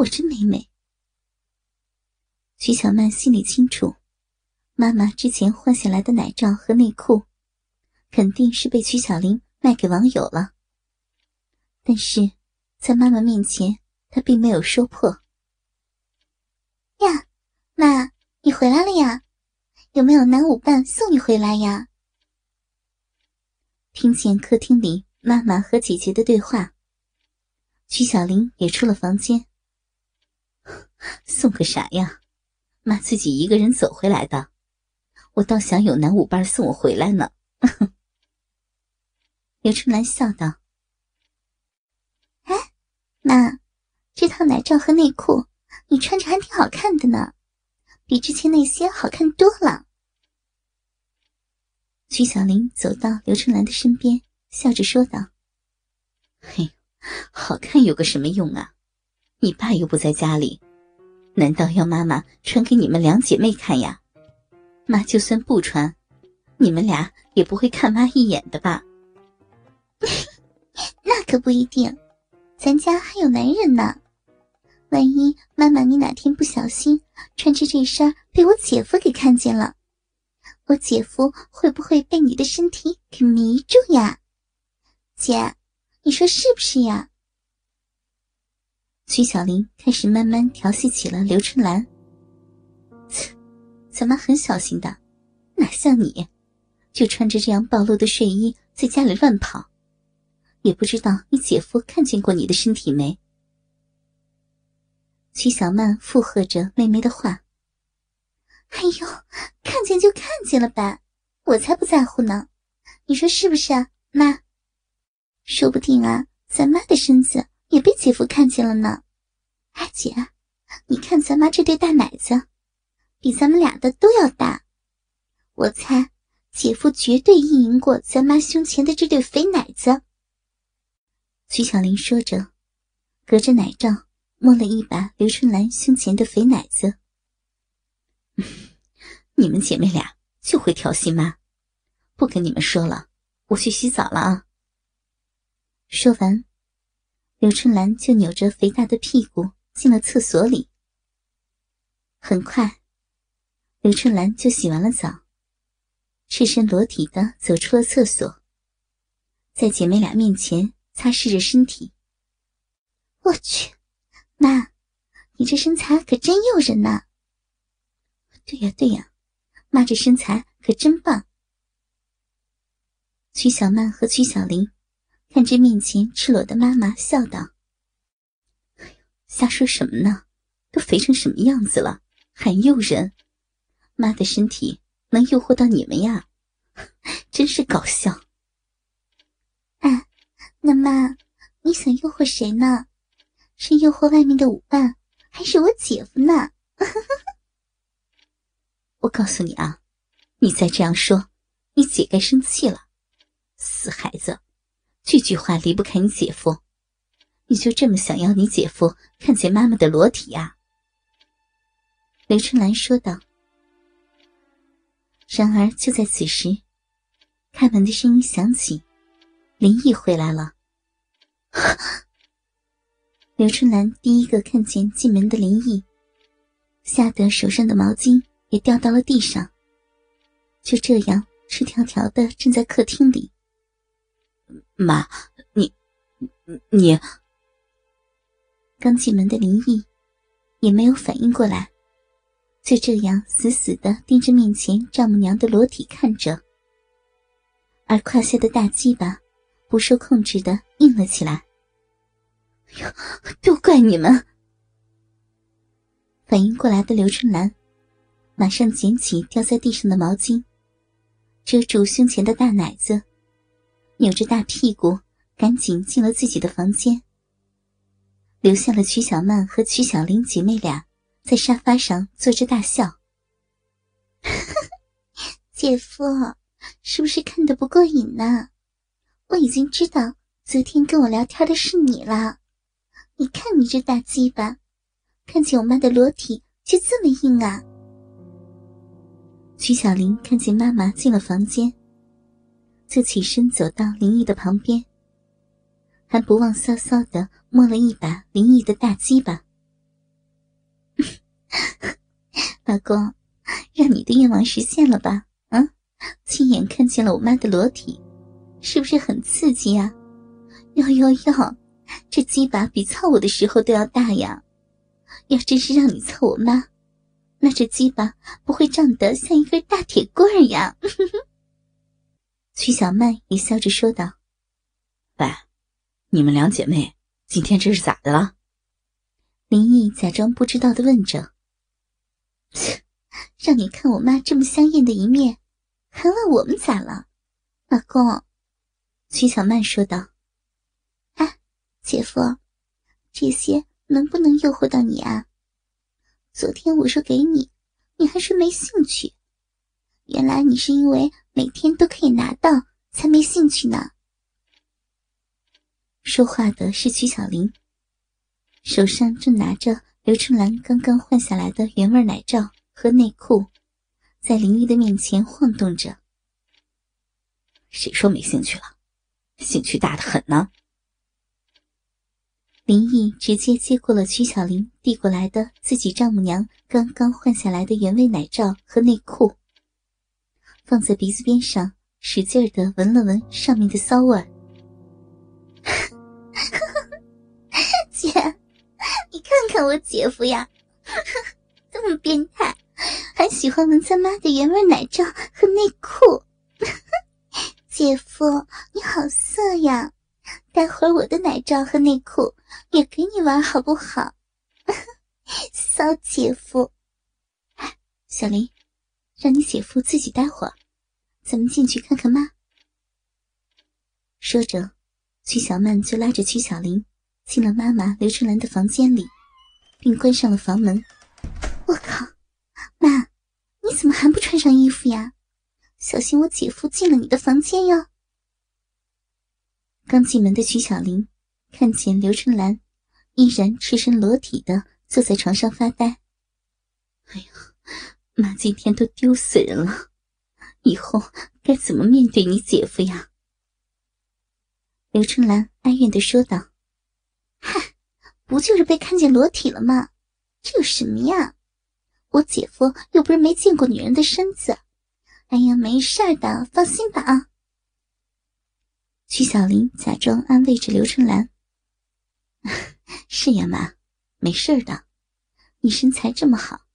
我真美美。曲小曼心里清楚，妈妈之前换下来的奶罩和内裤，肯定是被曲小玲卖给网友了。但是，在妈妈面前，她并没有说破。呀，妈，你回来了呀？有没有男舞伴送你回来呀？听见客厅里妈妈和姐姐的对话，曲小玲也出了房间。送个啥呀？妈自己一个人走回来的，我倒想有男舞伴送我回来呢。刘春兰笑道：“哎，妈，这套奶罩和内裤你穿着还挺好看的呢，比之前那些好看多了。”曲小玲走到刘春兰的身边，笑着说道：“嘿，好看有个什么用啊？你爸又不在家里。”难道要妈妈穿给你们两姐妹看呀？妈就算不穿，你们俩也不会看妈一眼的吧？那可不一定，咱家还有男人呢。万一妈妈你哪天不小心穿着这身被我姐夫给看见了，我姐夫会不会被你的身体给迷住呀？姐，你说是不是呀？曲小玲开始慢慢调戏起了刘春兰。切，咱妈很小心的，哪像你，就穿着这样暴露的睡衣在家里乱跑，也不知道你姐夫看见过你的身体没？曲小曼附和着妹妹的话：“哎呦，看见就看见了呗，我才不在乎呢，你说是不是啊，妈？说不定啊，咱妈的身子。”也被姐夫看见了呢，阿姐，你看咱妈这对大奶子，比咱们俩的都要大。我猜姐夫绝对意淫过咱妈胸前的这对肥奶子。曲小玲说着，隔着奶罩摸了一把刘春兰胸前的肥奶子。你们姐妹俩就会调戏妈，不跟你们说了，我去洗澡了啊。说完。刘春兰就扭着肥大的屁股进了厕所里。很快，刘春兰就洗完了澡，赤身裸体的走出了厕所，在姐妹俩面前擦拭着身体。我去，妈，你这身材可真诱人呐！对呀对呀，妈这身材可真棒。曲小曼和曲小玲。看着面前赤裸的妈妈，笑道：“，瞎说什么呢？都肥成什么样子了，还诱人？妈的身体能诱惑到你们呀？真是搞笑！”哎，那妈，你想诱惑谁呢？是诱惑外面的舞伴，还是我姐夫呢？我告诉你啊，你再这样说，你姐该生气了。死孩子！句句话离不开你姐夫，你就这么想要你姐夫看见妈妈的裸体呀？刘春兰说道。然而就在此时，开门的声音响起，林毅回来了。刘春兰第一个看见进门的林毅，吓得手上的毛巾也掉到了地上，就这样赤条条的站在客厅里。妈，你，你刚进门的林毅也没有反应过来，就这样死死的盯着面前丈母娘的裸体看着，而胯下的大鸡巴不受控制的硬了起来。哎呀，都怪你们！反应过来的刘春兰马上捡起掉在地上的毛巾，遮住胸前的大奶子。扭着大屁股，赶紧进了自己的房间，留下了曲小曼和曲小玲姐妹俩在沙发上坐着大笑。姐夫，是不是看得不过瘾呢？我已经知道昨天跟我聊天的是你了。你看你这大鸡巴，看见我妈的裸体就这么硬啊！曲小玲看见妈妈进了房间。就起身走到林毅的旁边，还不忘骚骚的摸了一把林毅的大鸡巴。老公，让你的愿望实现了吧？啊，亲眼看见了我妈的裸体，是不是很刺激呀？哟哟哟，这鸡巴比操我的时候都要大呀！要真是让你操我妈，那这鸡巴不会胀得像一根大铁棍儿呀！曲小曼也笑着说道：“喂，你们两姐妹今天这是咋的了？”林毅假装不知道的问着：“切，让你看我妈这么香艳的一面，还问我们咋了？”老公，曲小曼说道。哎姐夫，这些能不能诱惑到你啊？昨天我说给你，你还说没兴趣。原来你是因为每天都可以拿到，才没兴趣呢。说话的是曲小林，手上正拿着刘春兰刚刚换下来的原味奶罩和内裤，在林毅的面前晃动着。谁说没兴趣了？兴趣大的很呢。林毅直接接过了曲小林递过来的自己丈母娘刚刚换下来的原味奶罩和内裤，放在鼻子边上，使劲的闻了闻上面的骚味。姐，你看看我姐夫呀，这么变态，还喜欢闻咱妈的原味奶罩和内裤。姐夫，你好色呀！待会儿我的奶罩和内裤也给你玩好不好，骚姐夫？小林，让你姐夫自己待会儿，咱们进去看看妈。说着，曲小曼就拉着曲小玲进了妈妈刘春兰的房间里，并关上了房门。我靠，妈，你怎么还不穿上衣服呀？小心我姐夫进了你的房间哟！刚进门的曲小玲看见刘春兰依然赤身裸体的坐在床上发呆。哎呀，妈今天都丢死人了，以后该怎么面对你姐夫呀？刘春兰哀怨的说道：“嗨，不就是被看见裸体了吗？这有什么呀？我姐夫又不是没见过女人的身子。哎呀，没事的，放心吧啊。”曲小玲假装安慰着刘春兰：“ 是呀，妈，没事的。你身材这么好，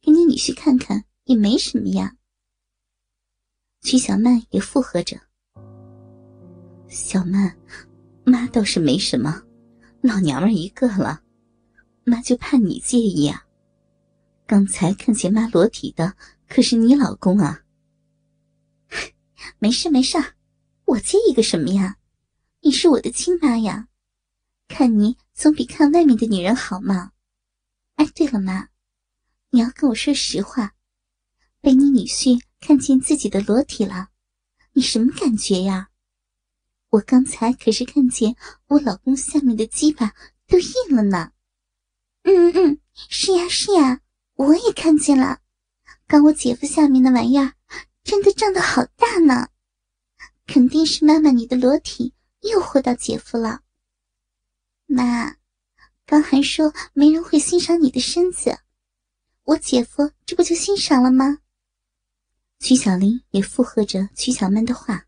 给你女婿看看也没什么呀。”曲小曼也附和着：“小曼，妈倒是没什么，老娘们一个了，妈就怕你介意啊。刚才看见妈裸体的可是你老公啊。没事没事。”我介意个什么呀？你是我的亲妈呀，看你总比看外面的女人好嘛。哎，对了，妈，你要跟我说实话，被你女婿看见自己的裸体了，你什么感觉呀？我刚才可是看见我老公下面的鸡巴都硬了呢。嗯嗯，是呀是呀，我也看见了，刚我姐夫下面的玩意儿真的胀得好大呢。肯定是妈妈你的裸体诱惑到姐夫了。妈，刚还说没人会欣赏你的身子，我姐夫这不就欣赏了吗？曲小林也附和着曲小曼的话。